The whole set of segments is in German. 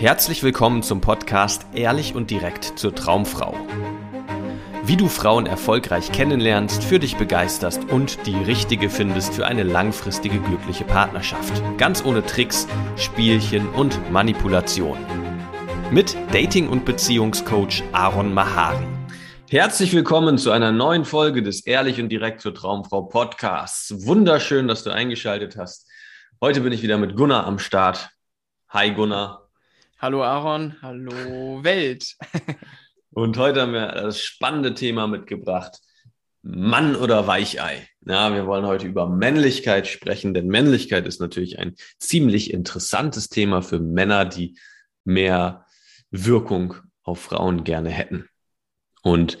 Herzlich willkommen zum Podcast Ehrlich und direkt zur Traumfrau. Wie du Frauen erfolgreich kennenlernst, für dich begeisterst und die richtige findest für eine langfristige glückliche Partnerschaft. Ganz ohne Tricks, Spielchen und Manipulation. Mit Dating- und Beziehungscoach Aaron Mahari. Herzlich willkommen zu einer neuen Folge des Ehrlich und direkt zur Traumfrau Podcasts. Wunderschön, dass du eingeschaltet hast. Heute bin ich wieder mit Gunnar am Start. Hi Gunnar. Hallo Aaron, hallo Welt. Und heute haben wir das spannende Thema mitgebracht. Mann oder Weichei. Ja, wir wollen heute über Männlichkeit sprechen, denn Männlichkeit ist natürlich ein ziemlich interessantes Thema für Männer, die mehr Wirkung auf Frauen gerne hätten. Und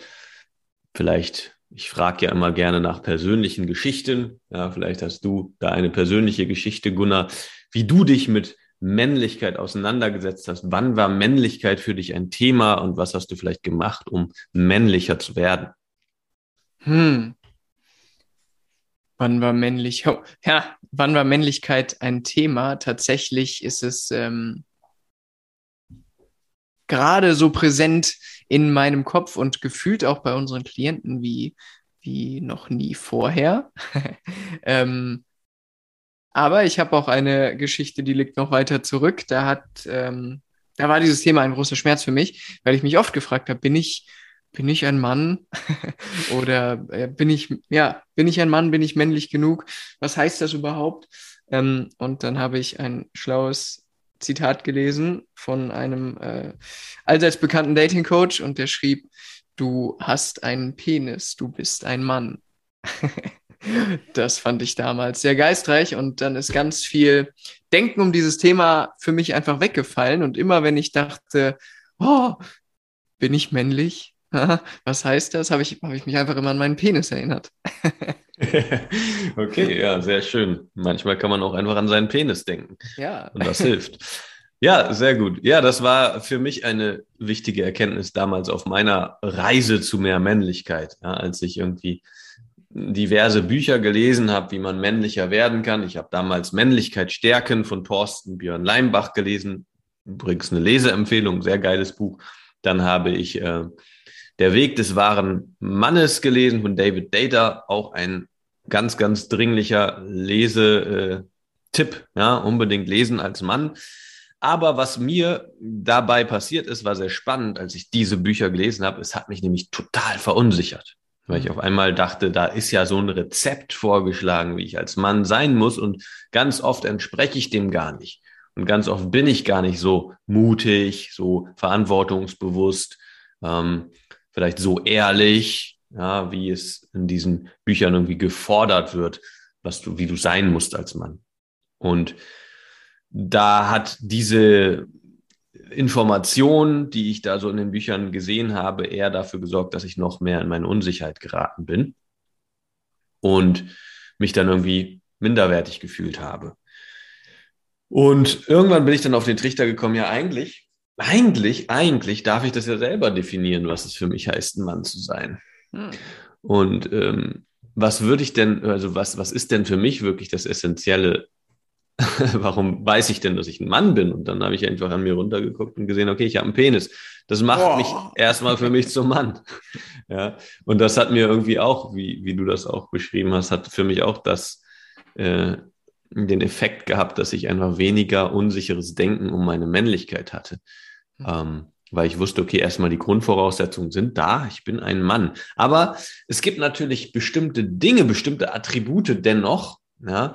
vielleicht, ich frage ja immer gerne nach persönlichen Geschichten. Ja, vielleicht hast du da eine persönliche Geschichte, Gunnar, wie du dich mit Männlichkeit auseinandergesetzt hast. Wann war Männlichkeit für dich ein Thema und was hast du vielleicht gemacht, um männlicher zu werden? Hm. Wann war männlich? Oh, ja, wann war Männlichkeit ein Thema? Tatsächlich ist es ähm, gerade so präsent in meinem Kopf und gefühlt auch bei unseren Klienten wie, wie noch nie vorher. ähm, aber ich habe auch eine Geschichte, die liegt noch weiter zurück. Da hat, ähm, da war dieses Thema ein großer Schmerz für mich, weil ich mich oft gefragt habe, bin ich, bin ich ein Mann oder äh, bin ich, ja, bin ich ein Mann, bin ich männlich genug? Was heißt das überhaupt? Ähm, und dann habe ich ein schlaues Zitat gelesen von einem äh, allseits bekannten Dating Coach und der schrieb, du hast einen Penis, du bist ein Mann. Das fand ich damals sehr geistreich und dann ist ganz viel Denken um dieses Thema für mich einfach weggefallen und immer wenn ich dachte, oh, bin ich männlich? Was heißt das? Habe ich, hab ich mich einfach immer an meinen Penis erinnert. okay, ja, sehr schön. Manchmal kann man auch einfach an seinen Penis denken. Ja. Und das hilft. Ja, sehr gut. Ja, das war für mich eine wichtige Erkenntnis damals auf meiner Reise zu mehr Männlichkeit, ja, als ich irgendwie diverse Bücher gelesen habe, wie man männlicher werden kann. Ich habe damals Männlichkeit stärken von Thorsten Björn Leimbach gelesen. Übrigens eine Leseempfehlung, sehr geiles Buch. Dann habe ich äh, Der Weg des wahren Mannes gelesen von David Data, auch ein ganz, ganz dringlicher Lesetipp. Äh, ja, unbedingt lesen als Mann. Aber was mir dabei passiert ist, war sehr spannend, als ich diese Bücher gelesen habe. Es hat mich nämlich total verunsichert weil ich mhm. auf einmal dachte, da ist ja so ein Rezept vorgeschlagen, wie ich als Mann sein muss und ganz oft entspreche ich dem gar nicht. Und ganz oft bin ich gar nicht so mutig, so verantwortungsbewusst, ähm, vielleicht so ehrlich, ja, wie es in diesen Büchern irgendwie gefordert wird, was du, wie du sein musst als Mann. Und da hat diese Informationen, die ich da so in den Büchern gesehen habe, eher dafür gesorgt, dass ich noch mehr in meine Unsicherheit geraten bin und mich dann irgendwie minderwertig gefühlt habe. Und irgendwann bin ich dann auf den Trichter gekommen, ja eigentlich, eigentlich, eigentlich darf ich das ja selber definieren, was es für mich heißt, ein Mann zu sein. Hm. Und ähm, was würde ich denn, also was, was ist denn für mich wirklich das Essentielle warum weiß ich denn, dass ich ein Mann bin? Und dann habe ich einfach an mir runtergeguckt und gesehen, okay, ich habe einen Penis. Das macht Boah. mich erstmal für mich zum Mann. Ja, und das hat mir irgendwie auch, wie, wie du das auch beschrieben hast, hat für mich auch das, äh, den Effekt gehabt, dass ich einfach weniger unsicheres Denken um meine Männlichkeit hatte. Mhm. Ähm, weil ich wusste, okay, erstmal die Grundvoraussetzungen sind da, ich bin ein Mann. Aber es gibt natürlich bestimmte Dinge, bestimmte Attribute dennoch, ja,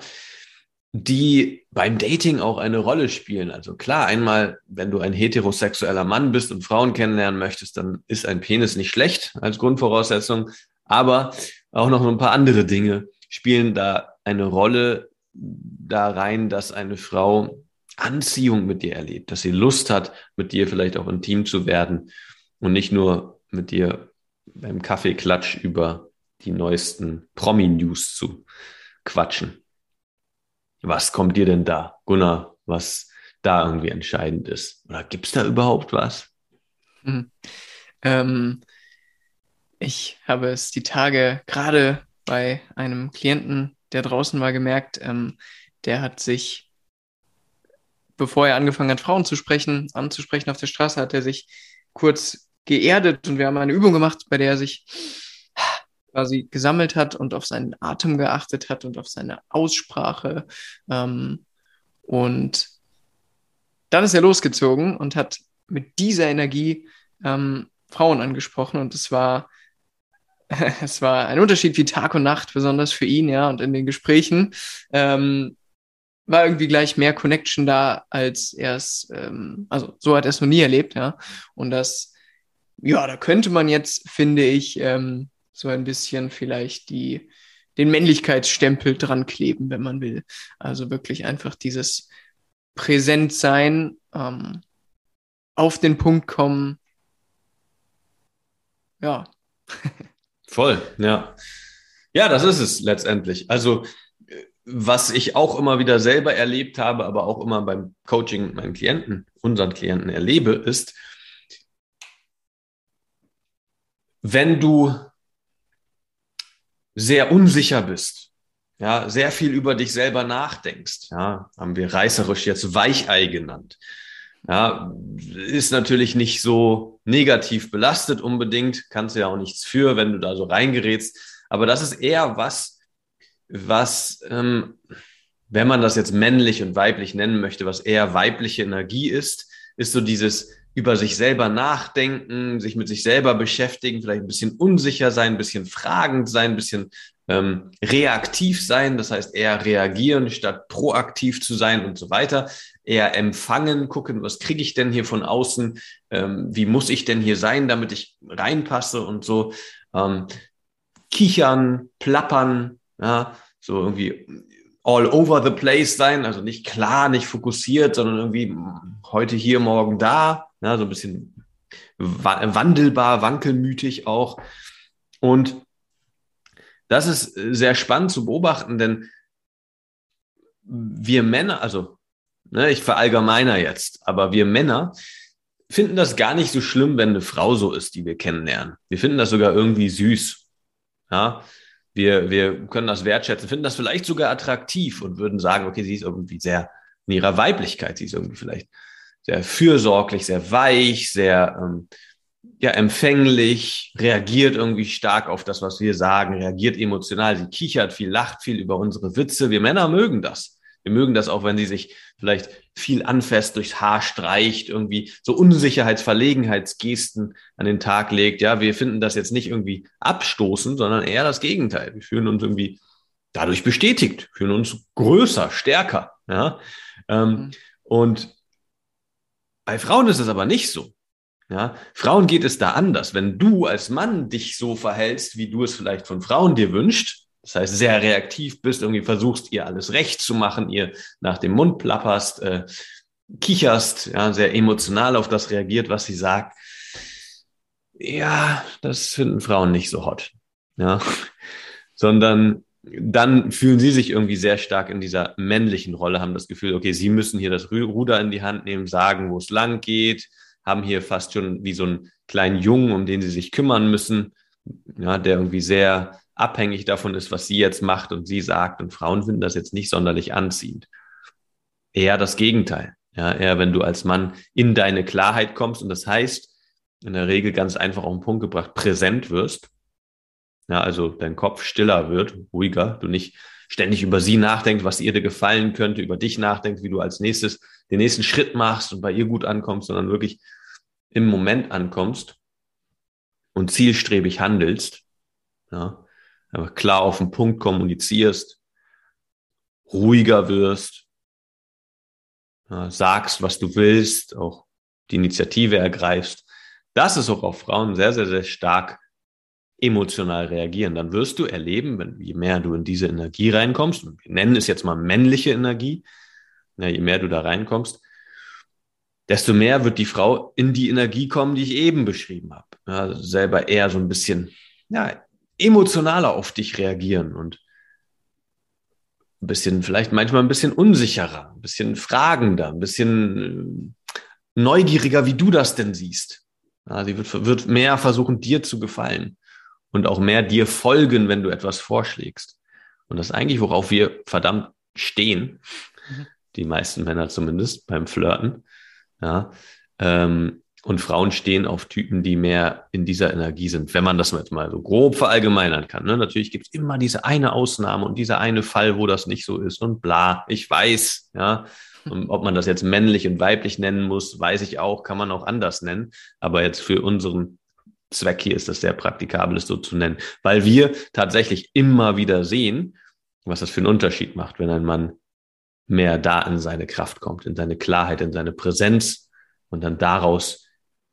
die beim Dating auch eine Rolle spielen. Also klar, einmal, wenn du ein heterosexueller Mann bist und Frauen kennenlernen möchtest, dann ist ein Penis nicht schlecht als Grundvoraussetzung. Aber auch noch ein paar andere Dinge spielen da eine Rolle da rein, dass eine Frau Anziehung mit dir erlebt, dass sie Lust hat, mit dir vielleicht auch intim zu werden und nicht nur mit dir beim Kaffeeklatsch über die neuesten Promi-News zu quatschen. Was kommt dir denn da, Gunnar, was da irgendwie entscheidend ist? Oder gibt es da überhaupt was? Hm. Ähm, ich habe es die Tage gerade bei einem Klienten, der draußen war, gemerkt, ähm, der hat sich bevor er angefangen hat, Frauen zu sprechen, anzusprechen auf der Straße, hat er sich kurz geerdet und wir haben eine Übung gemacht, bei der er sich quasi gesammelt hat und auf seinen Atem geachtet hat und auf seine Aussprache. Ähm, und dann ist er losgezogen und hat mit dieser Energie ähm, Frauen angesprochen und es war es war ein Unterschied wie Tag und Nacht, besonders für ihn, ja, und in den Gesprächen ähm, war irgendwie gleich mehr Connection da, als er es, ähm, also so hat er es noch nie erlebt, ja. Und das, ja, da könnte man jetzt, finde ich, ähm, so ein bisschen vielleicht die, den Männlichkeitsstempel dran kleben, wenn man will. Also wirklich einfach dieses Präsentsein, ähm, auf den Punkt kommen. Ja. Voll, ja. Ja, das ist es letztendlich. Also, was ich auch immer wieder selber erlebt habe, aber auch immer beim Coaching mit meinen Klienten, unseren Klienten erlebe, ist, wenn du sehr unsicher bist, ja, sehr viel über dich selber nachdenkst, ja, haben wir reißerisch jetzt Weichei genannt. Ja, ist natürlich nicht so negativ belastet unbedingt, kannst du ja auch nichts für, wenn du da so reingerätst. Aber das ist eher was, was, ähm, wenn man das jetzt männlich und weiblich nennen möchte, was eher weibliche Energie ist, ist so dieses über sich selber nachdenken, sich mit sich selber beschäftigen, vielleicht ein bisschen unsicher sein, ein bisschen fragend sein, ein bisschen ähm, reaktiv sein, das heißt eher reagieren statt proaktiv zu sein und so weiter, eher empfangen, gucken, was kriege ich denn hier von außen, ähm, wie muss ich denn hier sein, damit ich reinpasse und so, ähm, kichern, plappern, ja, so irgendwie all over the place sein, also nicht klar, nicht fokussiert, sondern irgendwie heute hier, morgen da, ja, so ein bisschen wandelbar, wankelmütig auch. Und das ist äh, sehr spannend zu beobachten, denn wir Männer, also ne, ich verallgemeiner jetzt, aber wir Männer finden das gar nicht so schlimm, wenn eine Frau so ist, die wir kennenlernen. Wir finden das sogar irgendwie süß. Ja, wir, wir können das wertschätzen, finden das vielleicht sogar attraktiv und würden sagen, okay, sie ist irgendwie sehr in ihrer Weiblichkeit, sie ist irgendwie vielleicht sehr fürsorglich, sehr weich, sehr ähm, ja, empfänglich, reagiert irgendwie stark auf das, was wir sagen, reagiert emotional, sie kichert viel, lacht viel über unsere Witze. Wir Männer mögen das. Wir mögen das auch, wenn sie sich vielleicht viel anfasst, durchs Haar streicht, irgendwie so Unsicherheitsverlegenheitsgesten an den Tag legt. Ja, wir finden das jetzt nicht irgendwie abstoßend, sondern eher das Gegenteil. Wir fühlen uns irgendwie dadurch bestätigt, fühlen uns größer, stärker. Ja, ähm, mhm. und bei Frauen ist es aber nicht so. Ja, Frauen geht es da anders. Wenn du als Mann dich so verhältst, wie du es vielleicht von Frauen dir wünscht, das heißt sehr reaktiv bist, irgendwie versuchst ihr alles recht zu machen, ihr nach dem Mund plapperst, äh, kicherst, ja, sehr emotional auf das reagiert, was sie sagt. Ja, das finden Frauen nicht so hot. Ja, sondern dann fühlen sie sich irgendwie sehr stark in dieser männlichen Rolle, haben das Gefühl, okay, sie müssen hier das Ruder in die Hand nehmen, sagen, wo es lang geht, haben hier fast schon wie so einen kleinen Jungen, um den sie sich kümmern müssen, ja, der irgendwie sehr abhängig davon ist, was sie jetzt macht und sie sagt. Und Frauen finden das jetzt nicht sonderlich anziehend. Eher das Gegenteil. Ja, eher wenn du als Mann in deine Klarheit kommst und das heißt, in der Regel ganz einfach auf den Punkt gebracht, präsent wirst. Ja, also dein Kopf stiller wird, ruhiger, du nicht ständig über sie nachdenkst, was ihr dir gefallen könnte, über dich nachdenkst, wie du als nächstes den nächsten Schritt machst und bei ihr gut ankommst, sondern wirklich im Moment ankommst und zielstrebig handelst, ja, aber klar auf den Punkt kommunizierst, ruhiger wirst, ja, sagst, was du willst, auch die Initiative ergreifst. Das ist auch auf Frauen sehr, sehr, sehr stark emotional reagieren. Dann wirst du erleben, wenn je mehr du in diese Energie reinkommst, wir nennen es jetzt mal männliche Energie, ja, je mehr du da reinkommst, desto mehr wird die Frau in die Energie kommen, die ich eben beschrieben habe. Ja, selber eher so ein bisschen ja, emotionaler auf dich reagieren und ein bisschen, vielleicht manchmal ein bisschen unsicherer, ein bisschen fragender, ein bisschen äh, neugieriger, wie du das denn siehst. Ja, sie wird, wird mehr versuchen, dir zu gefallen und auch mehr dir folgen, wenn du etwas vorschlägst. Und das ist eigentlich, worauf wir verdammt stehen. Mhm. die meisten Männer zumindest beim Flirten. Ja. Ähm, und Frauen stehen auf Typen, die mehr in dieser Energie sind, wenn man das jetzt mal so grob verallgemeinern kann. Ne? Natürlich gibt es immer diese eine Ausnahme und dieser eine Fall, wo das nicht so ist und bla. Ich weiß, ja. Und ob man das jetzt männlich und weiblich nennen muss, weiß ich auch, kann man auch anders nennen. Aber jetzt für unseren Zweck hier ist das sehr praktikabel, es so zu nennen, weil wir tatsächlich immer wieder sehen, was das für einen Unterschied macht, wenn ein Mann mehr da in seine Kraft kommt, in seine Klarheit, in seine Präsenz und dann daraus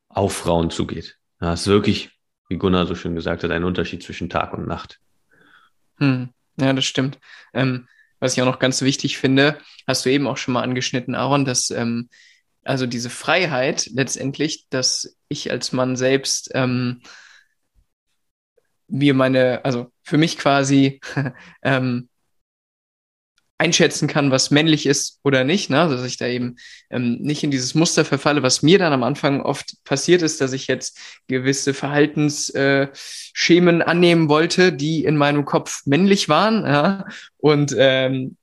auf Frauen zugeht. Ja, ist wirklich, wie Gunnar so schön gesagt hat, ein Unterschied zwischen Tag und Nacht. Hm. Ja, das stimmt. Ähm, was ich auch noch ganz wichtig finde, hast du eben auch schon mal angeschnitten, Aaron, dass ähm, also diese Freiheit letztendlich, dass ich als Mann selbst ähm, mir meine, also für mich quasi ähm, einschätzen kann, was männlich ist oder nicht, ne? Also, dass ich da eben ähm, nicht in dieses Muster verfalle, was mir dann am Anfang oft passiert ist, dass ich jetzt gewisse Verhaltensschemen äh, annehmen wollte, die in meinem Kopf männlich waren, ja? und ähm,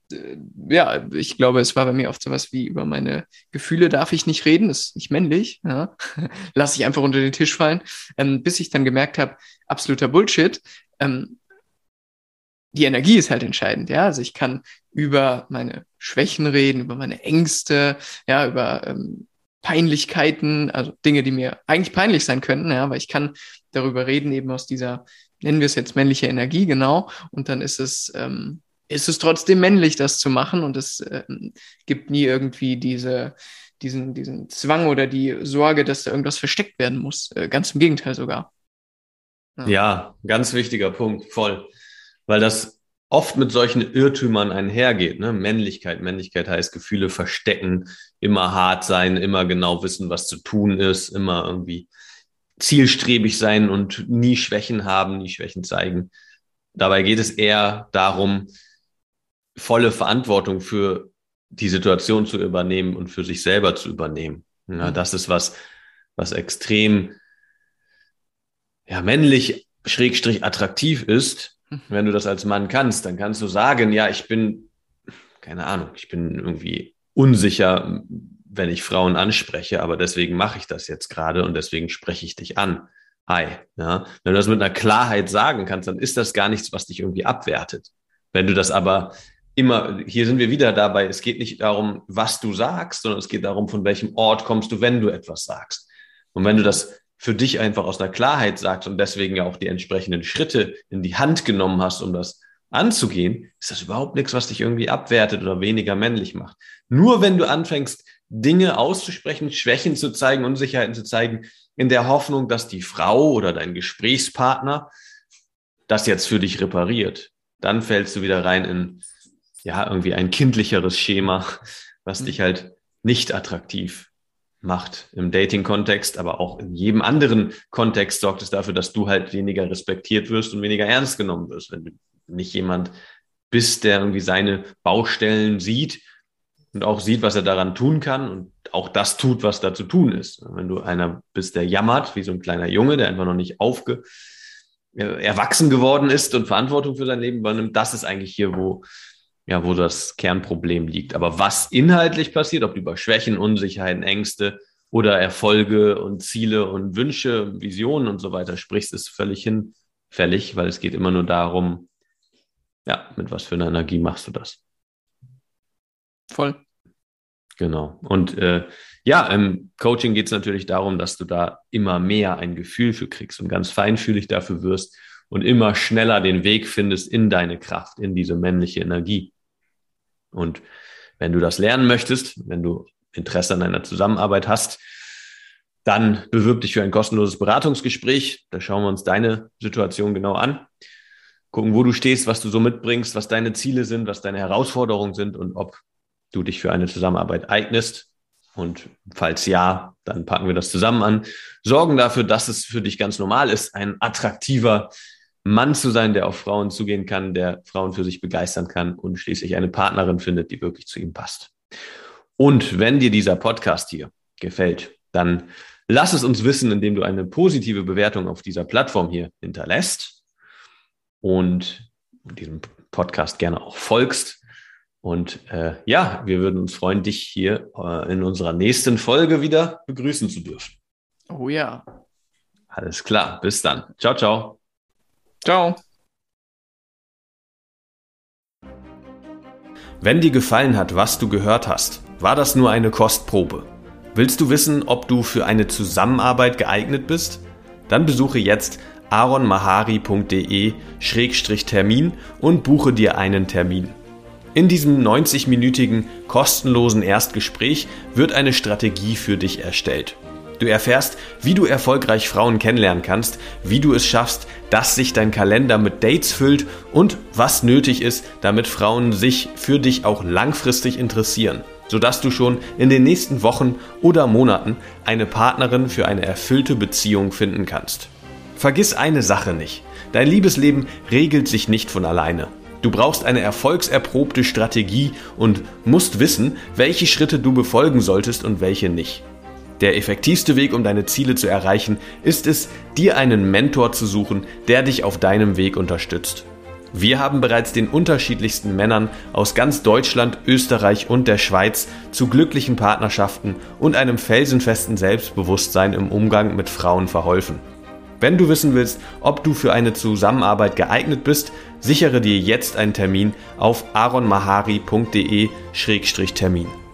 ja, ich glaube, es war bei mir oft sowas wie über meine Gefühle darf ich nicht reden, ist nicht männlich, ja? lasse ich einfach unter den Tisch fallen, ähm, bis ich dann gemerkt habe, absoluter Bullshit. Ähm, die Energie ist halt entscheidend, ja. Also ich kann über meine Schwächen reden, über meine Ängste, ja, über ähm, Peinlichkeiten, also Dinge, die mir eigentlich peinlich sein könnten, ja, aber ich kann darüber reden, eben aus dieser, nennen wir es jetzt männliche Energie, genau, und dann ist es, ähm, ist es trotzdem männlich, das zu machen und es ähm, gibt nie irgendwie diese, diesen, diesen Zwang oder die Sorge, dass da irgendwas versteckt werden muss. Äh, ganz im Gegenteil sogar. Ja. ja, ganz wichtiger Punkt, voll weil das oft mit solchen Irrtümern einhergeht. Ne? Männlichkeit, Männlichkeit heißt Gefühle verstecken, immer hart sein, immer genau wissen, was zu tun ist, immer irgendwie zielstrebig sein und nie Schwächen haben, nie Schwächen zeigen. Dabei geht es eher darum, volle Verantwortung für die Situation zu übernehmen und für sich selber zu übernehmen. Ja, mhm. das ist was, was extrem ja, männlich schrägstrich attraktiv ist, wenn du das als Mann kannst, dann kannst du sagen, ja, ich bin, keine Ahnung, ich bin irgendwie unsicher, wenn ich Frauen anspreche, aber deswegen mache ich das jetzt gerade und deswegen spreche ich dich an. Hi. Ja? Wenn du das mit einer Klarheit sagen kannst, dann ist das gar nichts, was dich irgendwie abwertet. Wenn du das aber immer, hier sind wir wieder dabei, es geht nicht darum, was du sagst, sondern es geht darum, von welchem Ort kommst du, wenn du etwas sagst. Und wenn du das für dich einfach aus einer Klarheit sagst und deswegen ja auch die entsprechenden Schritte in die Hand genommen hast, um das anzugehen, ist das überhaupt nichts, was dich irgendwie abwertet oder weniger männlich macht. Nur wenn du anfängst, Dinge auszusprechen, Schwächen zu zeigen, Unsicherheiten zu zeigen, in der Hoffnung, dass die Frau oder dein Gesprächspartner das jetzt für dich repariert, dann fällst du wieder rein in ja irgendwie ein kindlicheres Schema, was mhm. dich halt nicht attraktiv macht im Dating-Kontext, aber auch in jedem anderen Kontext sorgt es dafür, dass du halt weniger respektiert wirst und weniger ernst genommen wirst. Wenn du nicht jemand bist, der irgendwie seine Baustellen sieht und auch sieht, was er daran tun kann und auch das tut, was da zu tun ist. Wenn du einer bist, der jammert, wie so ein kleiner Junge, der einfach noch nicht aufge erwachsen geworden ist und Verantwortung für sein Leben übernimmt, das ist eigentlich hier, wo ja, wo das Kernproblem liegt. Aber was inhaltlich passiert, ob du über Schwächen, Unsicherheiten, Ängste oder Erfolge und Ziele und Wünsche, Visionen und so weiter sprichst, ist völlig hinfällig, weil es geht immer nur darum, ja, mit was für einer Energie machst du das? Voll. Genau. Und äh, ja, im Coaching geht es natürlich darum, dass du da immer mehr ein Gefühl für kriegst und ganz feinfühlig dafür wirst und immer schneller den Weg findest in deine Kraft, in diese männliche Energie. Und wenn du das lernen möchtest, wenn du Interesse an einer Zusammenarbeit hast, dann bewirb dich für ein kostenloses Beratungsgespräch. Da schauen wir uns deine Situation genau an, gucken, wo du stehst, was du so mitbringst, was deine Ziele sind, was deine Herausforderungen sind und ob du dich für eine Zusammenarbeit eignest. Und falls ja, dann packen wir das zusammen an, sorgen dafür, dass es für dich ganz normal ist, ein attraktiver Mann zu sein, der auf Frauen zugehen kann, der Frauen für sich begeistern kann und schließlich eine Partnerin findet, die wirklich zu ihm passt. Und wenn dir dieser Podcast hier gefällt, dann lass es uns wissen, indem du eine positive Bewertung auf dieser Plattform hier hinterlässt und diesem Podcast gerne auch folgst. Und äh, ja, wir würden uns freuen, dich hier äh, in unserer nächsten Folge wieder begrüßen zu dürfen. Oh ja. Alles klar, bis dann. Ciao, ciao. Ciao. Wenn dir gefallen hat, was du gehört hast, war das nur eine Kostprobe. Willst du wissen, ob du für eine Zusammenarbeit geeignet bist? Dann besuche jetzt aronmahari.de-termin und buche dir einen Termin. In diesem 90-minütigen kostenlosen Erstgespräch wird eine Strategie für dich erstellt. Du erfährst, wie du erfolgreich Frauen kennenlernen kannst, wie du es schaffst, dass sich dein Kalender mit Dates füllt und was nötig ist, damit Frauen sich für dich auch langfristig interessieren, sodass du schon in den nächsten Wochen oder Monaten eine Partnerin für eine erfüllte Beziehung finden kannst. Vergiss eine Sache nicht. Dein Liebesleben regelt sich nicht von alleine. Du brauchst eine erfolgserprobte Strategie und musst wissen, welche Schritte du befolgen solltest und welche nicht. Der effektivste Weg, um deine Ziele zu erreichen, ist es, dir einen Mentor zu suchen, der dich auf deinem Weg unterstützt. Wir haben bereits den unterschiedlichsten Männern aus ganz Deutschland, Österreich und der Schweiz zu glücklichen Partnerschaften und einem felsenfesten Selbstbewusstsein im Umgang mit Frauen verholfen. Wenn du wissen willst, ob du für eine Zusammenarbeit geeignet bist, sichere dir jetzt einen Termin auf aronmahari.de-termin.